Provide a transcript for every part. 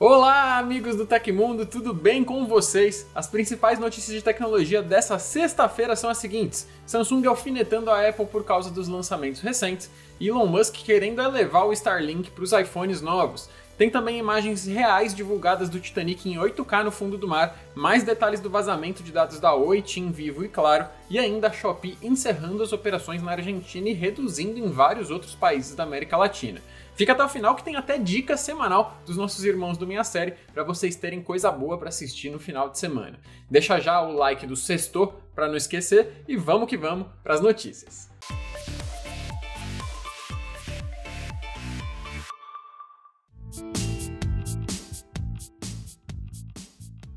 Olá, amigos do Tecmundo, tudo bem com vocês? As principais notícias de tecnologia dessa sexta-feira são as seguintes: Samsung alfinetando a Apple por causa dos lançamentos recentes, Elon Musk querendo elevar o Starlink para os iPhones novos. Tem também imagens reais divulgadas do Titanic em 8K no fundo do mar, mais detalhes do vazamento de dados da Oi, TIM, Vivo e Claro, e ainda a Shopee encerrando as operações na Argentina e reduzindo em vários outros países da América Latina. Fica até o final que tem até dica semanal dos nossos irmãos do Minha Série para vocês terem coisa boa para assistir no final de semana. Deixa já o like do sexto para não esquecer e vamos que vamos para as notícias.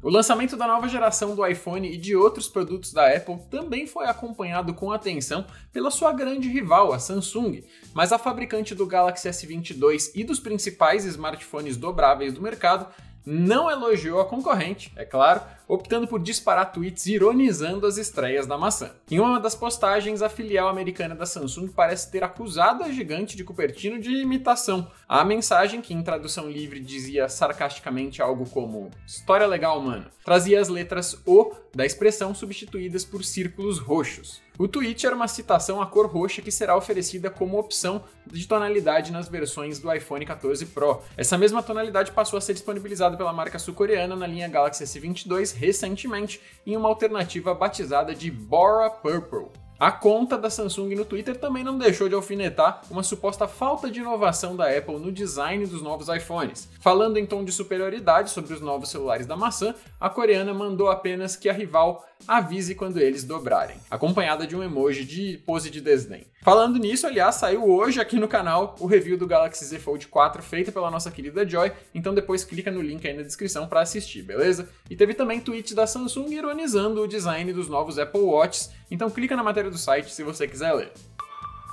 O lançamento da nova geração do iPhone e de outros produtos da Apple também foi acompanhado com atenção pela sua grande rival, a Samsung, mas a fabricante do Galaxy S22 e dos principais smartphones dobráveis do mercado não elogiou a concorrente, é claro, optando por disparar tweets ironizando as estreias da maçã. Em uma das postagens, a filial americana da Samsung parece ter acusado a gigante de Cupertino de imitação. A mensagem, que em tradução livre dizia sarcasticamente algo como História legal, mano, trazia as letras O da expressão substituídas por círculos roxos. O tweet era uma citação à cor roxa que será oferecida como opção de tonalidade nas versões do iPhone 14 Pro. Essa mesma tonalidade passou a ser disponibilizada pela marca sul-coreana na linha Galaxy S22 recentemente em uma alternativa batizada de Bora Purple. A conta da Samsung no Twitter também não deixou de alfinetar uma suposta falta de inovação da Apple no design dos novos iPhones. Falando em tom de superioridade sobre os novos celulares da maçã, a coreana mandou apenas que a rival avise quando eles dobrarem, acompanhada de um emoji de pose de desdém. Falando nisso, aliás, saiu hoje aqui no canal o review do Galaxy Z Fold 4 feito pela nossa querida Joy, então depois clica no link aí na descrição para assistir, beleza? E teve também tweet da Samsung ironizando o design dos novos Apple Watches, então clica na matéria do site se você quiser ler.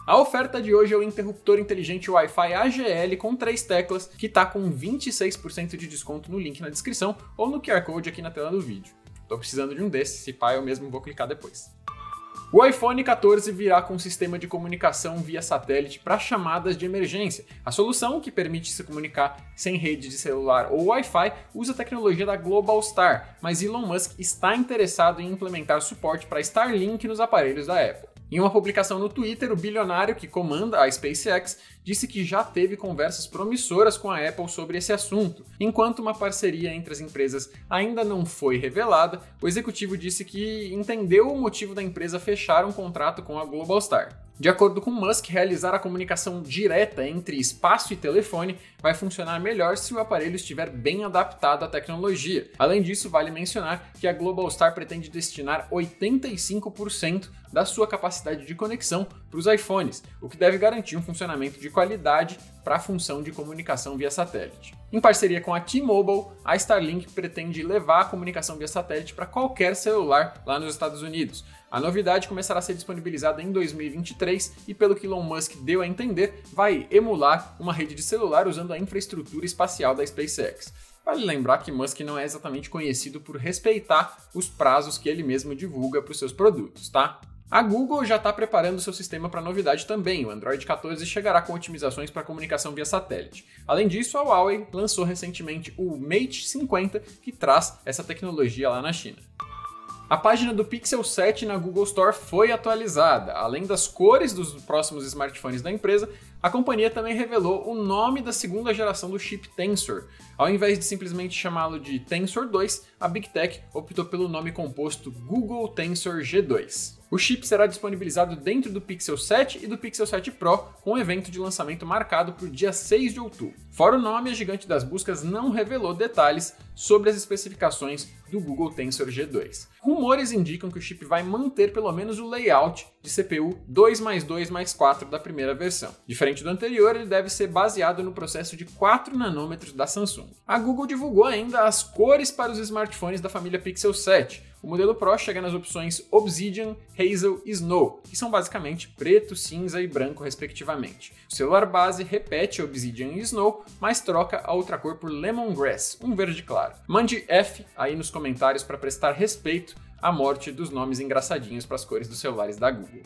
A oferta de hoje é o interruptor inteligente Wi-Fi AGL com três teclas, que está com 26% de desconto no link na descrição ou no QR Code aqui na tela do vídeo. Tô precisando de um desses, se pá eu mesmo vou clicar depois. O iPhone 14 virá com um sistema de comunicação via satélite para chamadas de emergência. A solução, que permite se comunicar sem rede de celular ou Wi-Fi, usa a tecnologia da Globalstar, mas Elon Musk está interessado em implementar suporte para Starlink nos aparelhos da Apple. Em uma publicação no Twitter, o bilionário que comanda a SpaceX disse que já teve conversas promissoras com a Apple sobre esse assunto. Enquanto uma parceria entre as empresas ainda não foi revelada, o executivo disse que entendeu o motivo da empresa fechar um contrato com a Globalstar. De acordo com Musk, realizar a comunicação direta entre espaço e telefone vai funcionar melhor se o aparelho estiver bem adaptado à tecnologia. Além disso, vale mencionar que a Globalstar pretende destinar 85% da sua capacidade de conexão para os iPhones, o que deve garantir um funcionamento de qualidade para a função de comunicação via satélite. Em parceria com a T-Mobile, a Starlink pretende levar a comunicação via satélite para qualquer celular lá nos Estados Unidos. A novidade começará a ser disponibilizada em 2023 e, pelo que Elon Musk deu a entender, vai emular uma rede de celular usando a infraestrutura espacial da SpaceX. Vale lembrar que Musk não é exatamente conhecido por respeitar os prazos que ele mesmo divulga para os seus produtos, tá? A Google já está preparando seu sistema para novidade também. O Android 14 chegará com otimizações para comunicação via satélite. Além disso, a Huawei lançou recentemente o Mate 50, que traz essa tecnologia lá na China. A página do Pixel 7 na Google Store foi atualizada. Além das cores dos próximos smartphones da empresa, a companhia também revelou o nome da segunda geração do chip Tensor. Ao invés de simplesmente chamá-lo de Tensor 2, a Big Tech optou pelo nome composto Google Tensor G2. O chip será disponibilizado dentro do Pixel 7 e do Pixel 7 Pro, com o evento de lançamento marcado para o dia 6 de outubro. Fora o nome, a gigante das buscas não revelou detalhes sobre as especificações do Google Tensor G2. Rumores indicam que o chip vai manter pelo menos o layout de CPU 2 mais 2 mais 4 da primeira versão. Diferente do anterior, ele deve ser baseado no processo de 4 nanômetros da Samsung. A Google divulgou ainda as cores para os smartphones da família Pixel 7, o modelo Pro chega nas opções Obsidian, Hazel e Snow, que são basicamente preto, cinza e branco, respectivamente. O celular base repete Obsidian e Snow, mas troca a outra cor por Lemongrass, um verde claro. Mande F aí nos comentários para prestar respeito à morte dos nomes engraçadinhos para as cores dos celulares da Google.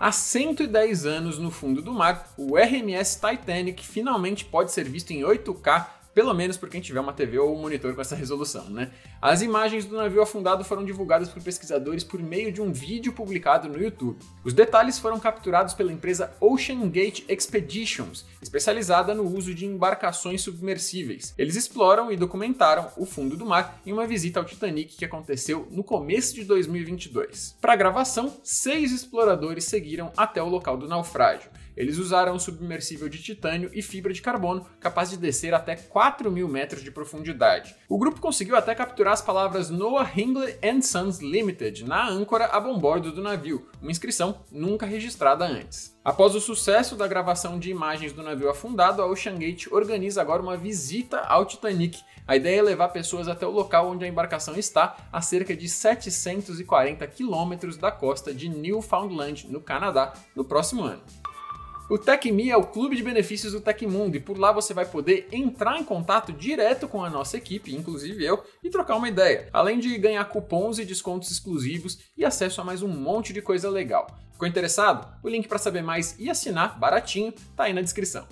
Há 110 anos no fundo do mar, o RMS Titanic finalmente pode ser visto em 8K pelo menos por quem tiver uma TV ou um monitor com essa resolução, né? As imagens do navio afundado foram divulgadas por pesquisadores por meio de um vídeo publicado no YouTube. Os detalhes foram capturados pela empresa Ocean Gate Expeditions, especializada no uso de embarcações submersíveis. Eles exploram e documentaram o fundo do mar em uma visita ao Titanic que aconteceu no começo de 2022. Para a gravação, seis exploradores seguiram até o local do naufrágio. Eles usaram um submersível de titânio e fibra de carbono capaz de descer até 4 mil metros de profundidade. O grupo conseguiu até capturar as palavras Noah Hingley and Sons Limited na âncora a bombordo do navio, uma inscrição nunca registrada antes. Após o sucesso da gravação de imagens do navio afundado, a Ocean Gate organiza agora uma visita ao Titanic. A ideia é levar pessoas até o local onde a embarcação está, a cerca de 740 quilômetros da costa de Newfoundland, no Canadá, no próximo ano. O TecMe é o clube de benefícios do Tecmundo e por lá você vai poder entrar em contato direto com a nossa equipe, inclusive eu, e trocar uma ideia, além de ganhar cupons e descontos exclusivos e acesso a mais um monte de coisa legal. Ficou interessado? O link para saber mais e assinar baratinho tá aí na descrição.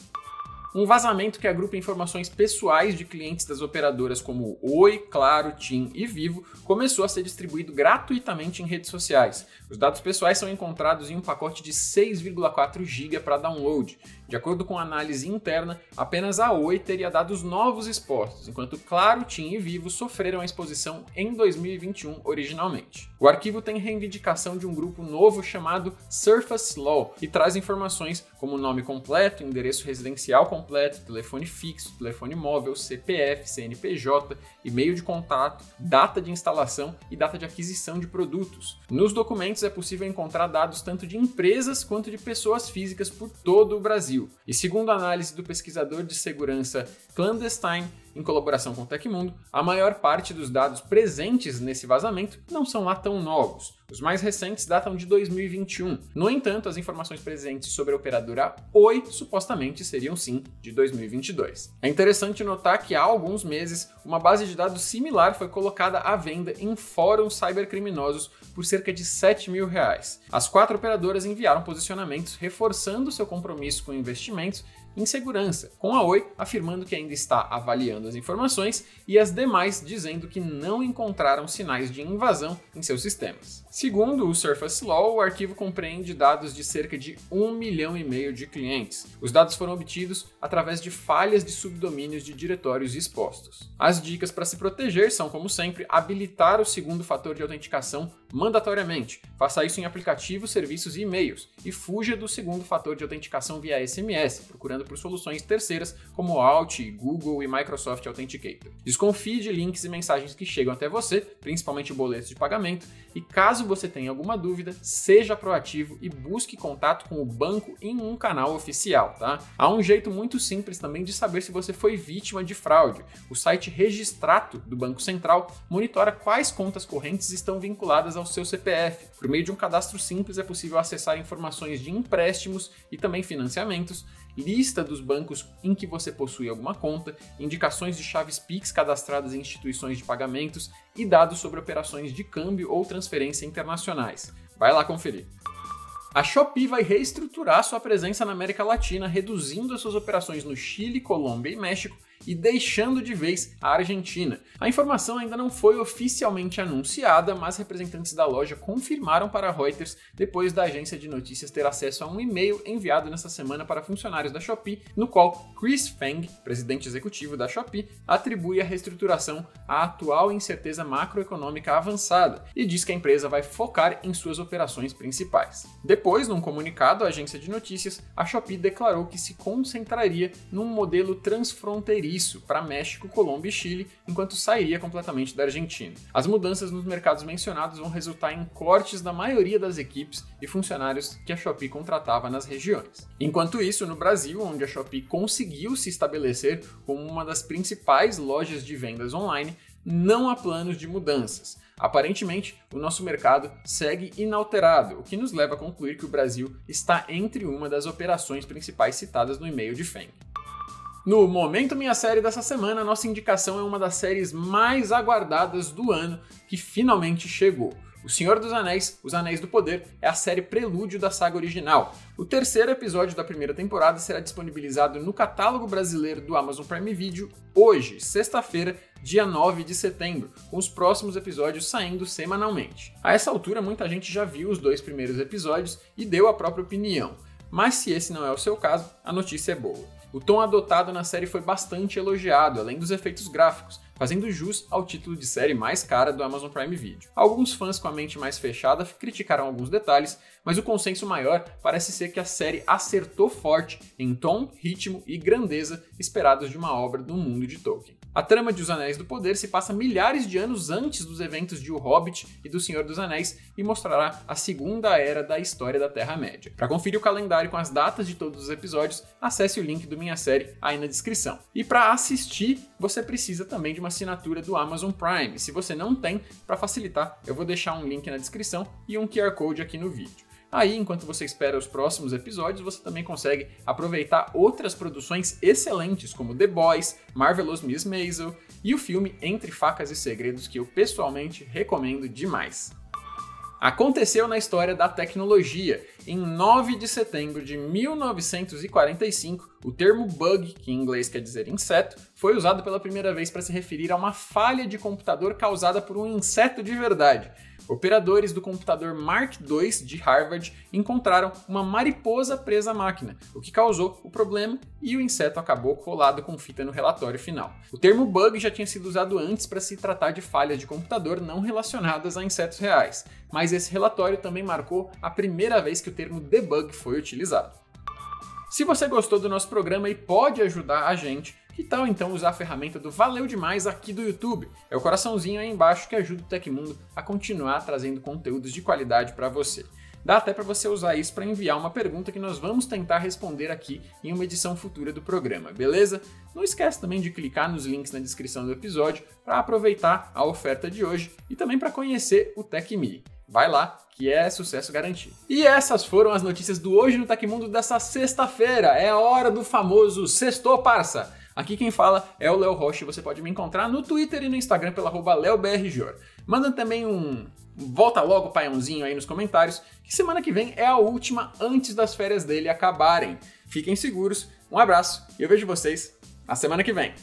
Um vazamento que agrupa informações pessoais de clientes das operadoras como Oi, Claro, TIM e Vivo começou a ser distribuído gratuitamente em redes sociais. Os dados pessoais são encontrados em um pacote de 6,4 GB para download. De acordo com análise interna, apenas a Oi teria dados novos expostos, enquanto Claro, TIM e Vivo sofreram a exposição em 2021 originalmente. O arquivo tem reivindicação de um grupo novo chamado Surface Law e traz informações como nome completo, endereço residencial completo, telefone fixo, telefone móvel, CPF, CNPJ, e-mail de contato, data de instalação e data de aquisição de produtos. Nos documentos é possível encontrar dados tanto de empresas quanto de pessoas físicas por todo o. Brasil. E segundo a análise do pesquisador de segurança Clandestine, em colaboração com o Tecmundo, a maior parte dos dados presentes nesse vazamento não são lá tão novos. Os mais recentes datam de 2021. No entanto, as informações presentes sobre a operadora Oi supostamente seriam sim de 2022. É interessante notar que há alguns meses uma base de dados similar foi colocada à venda em fóruns cybercriminosos por cerca de 7 mil reais. As quatro operadoras enviaram posicionamentos reforçando seu compromisso com investimentos em segurança, com a Oi afirmando que ainda está avaliando as informações e as demais dizendo que não encontraram sinais de invasão em seus sistemas. Segundo o Surface Law, o arquivo compreende dados de cerca de 1 milhão e meio de clientes. Os dados foram obtidos através de falhas de subdomínios de diretórios expostos. As dicas para se proteger são, como sempre, habilitar o segundo fator de autenticação mandatoriamente. Faça isso em aplicativos, serviços e e-mails e fuja do segundo fator de autenticação via SMS, procurando por soluções terceiras como Alt, Google e Microsoft Authenticator. Desconfie de links e mensagens que chegam até você, principalmente boletos de pagamento, e caso você tenha alguma dúvida, seja proativo e busque contato com o banco em um canal oficial, tá? Há um jeito muito simples também de saber se você foi vítima de fraude. O site Registrato do Banco Central monitora quais contas correntes estão vinculadas ao seu CPF. Por meio de um cadastro simples é possível acessar informações de empréstimos e também financiamentos lista dos bancos em que você possui alguma conta, indicações de chaves Pix cadastradas em instituições de pagamentos e dados sobre operações de câmbio ou transferência internacionais. Vai lá conferir. A Shopee vai reestruturar sua presença na América Latina, reduzindo as suas operações no Chile, Colômbia e México e deixando de vez a Argentina. A informação ainda não foi oficialmente anunciada, mas representantes da loja confirmaram para a Reuters depois da agência de notícias ter acesso a um e-mail enviado nessa semana para funcionários da Shopee, no qual Chris Feng, presidente executivo da Shopee, atribui a reestruturação à atual incerteza macroeconômica avançada e diz que a empresa vai focar em suas operações principais. Depois, num comunicado à agência de notícias, a Shopee declarou que se concentraria num modelo transfronteiriço isso para México, Colômbia e Chile, enquanto sairia completamente da Argentina. As mudanças nos mercados mencionados vão resultar em cortes da maioria das equipes e funcionários que a Shopee contratava nas regiões. Enquanto isso, no Brasil, onde a Shopee conseguiu se estabelecer como uma das principais lojas de vendas online, não há planos de mudanças. Aparentemente, o nosso mercado segue inalterado, o que nos leva a concluir que o Brasil está entre uma das operações principais citadas no e-mail de Feng. No Momento Minha Série dessa semana, nossa indicação é uma das séries mais aguardadas do ano que finalmente chegou. O Senhor dos Anéis, Os Anéis do Poder, é a série prelúdio da saga original. O terceiro episódio da primeira temporada será disponibilizado no catálogo brasileiro do Amazon Prime Video hoje, sexta-feira, dia 9 de setembro, com os próximos episódios saindo semanalmente. A essa altura, muita gente já viu os dois primeiros episódios e deu a própria opinião. Mas se esse não é o seu caso, a notícia é boa. O tom adotado na série foi bastante elogiado, além dos efeitos gráficos, fazendo jus ao título de série mais cara do Amazon Prime Video. Alguns fãs com a mente mais fechada criticaram alguns detalhes, mas o consenso maior parece ser que a série acertou forte em tom, ritmo e grandeza esperados de uma obra do mundo de Tolkien. A trama de Os Anéis do Poder se passa milhares de anos antes dos eventos de O Hobbit e do Senhor dos Anéis e mostrará a segunda era da história da Terra-média. Para conferir o calendário com as datas de todos os episódios, acesse o link do Minha Série aí na descrição. E para assistir, você precisa também de uma assinatura do Amazon Prime. Se você não tem, para facilitar, eu vou deixar um link na descrição e um QR Code aqui no vídeo. Aí, enquanto você espera os próximos episódios, você também consegue aproveitar outras produções excelentes, como The Boys, Marvelous Miss Maisel e o filme Entre Facas e Segredos, que eu pessoalmente recomendo demais. Aconteceu na história da tecnologia. Em 9 de setembro de 1945, o termo bug, que em inglês quer dizer inseto, foi usado pela primeira vez para se referir a uma falha de computador causada por um inseto de verdade. Operadores do computador Mark II de Harvard encontraram uma mariposa presa à máquina, o que causou o problema e o inseto acabou colado com fita no relatório final. O termo bug já tinha sido usado antes para se tratar de falhas de computador não relacionadas a insetos reais, mas esse relatório também marcou a primeira vez que o termo debug foi utilizado. Se você gostou do nosso programa e pode ajudar a gente, que tal então usar a ferramenta do Valeu Demais aqui do YouTube? É o coraçãozinho aí embaixo que ajuda o Tecmundo a continuar trazendo conteúdos de qualidade para você. Dá até para você usar isso para enviar uma pergunta que nós vamos tentar responder aqui em uma edição futura do programa, beleza? Não esquece também de clicar nos links na descrição do episódio para aproveitar a oferta de hoje e também para conhecer o TecMe. Vai lá, que é sucesso garantido. E essas foram as notícias do Hoje no Tecmundo dessa sexta-feira. É a hora do famoso Sextou Parça. Aqui quem fala é o Léo Rocha. Você pode me encontrar no Twitter e no Instagram pela LeoBRJor. Manda também um volta logo paiãozinho aí nos comentários, que semana que vem é a última antes das férias dele acabarem. Fiquem seguros, um abraço e eu vejo vocês na semana que vem.